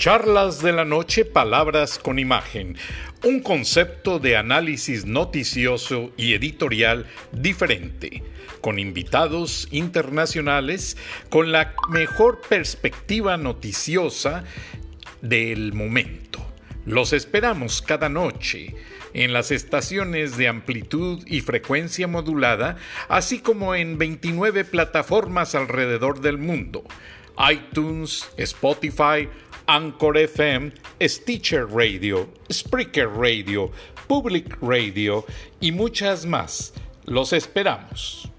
Charlas de la Noche, Palabras con Imagen. Un concepto de análisis noticioso y editorial diferente, con invitados internacionales, con la mejor perspectiva noticiosa del momento. Los esperamos cada noche en las estaciones de amplitud y frecuencia modulada, así como en 29 plataformas alrededor del mundo iTunes, Spotify, Anchor FM, Stitcher Radio, Spreaker Radio, Public Radio y muchas más. Los esperamos.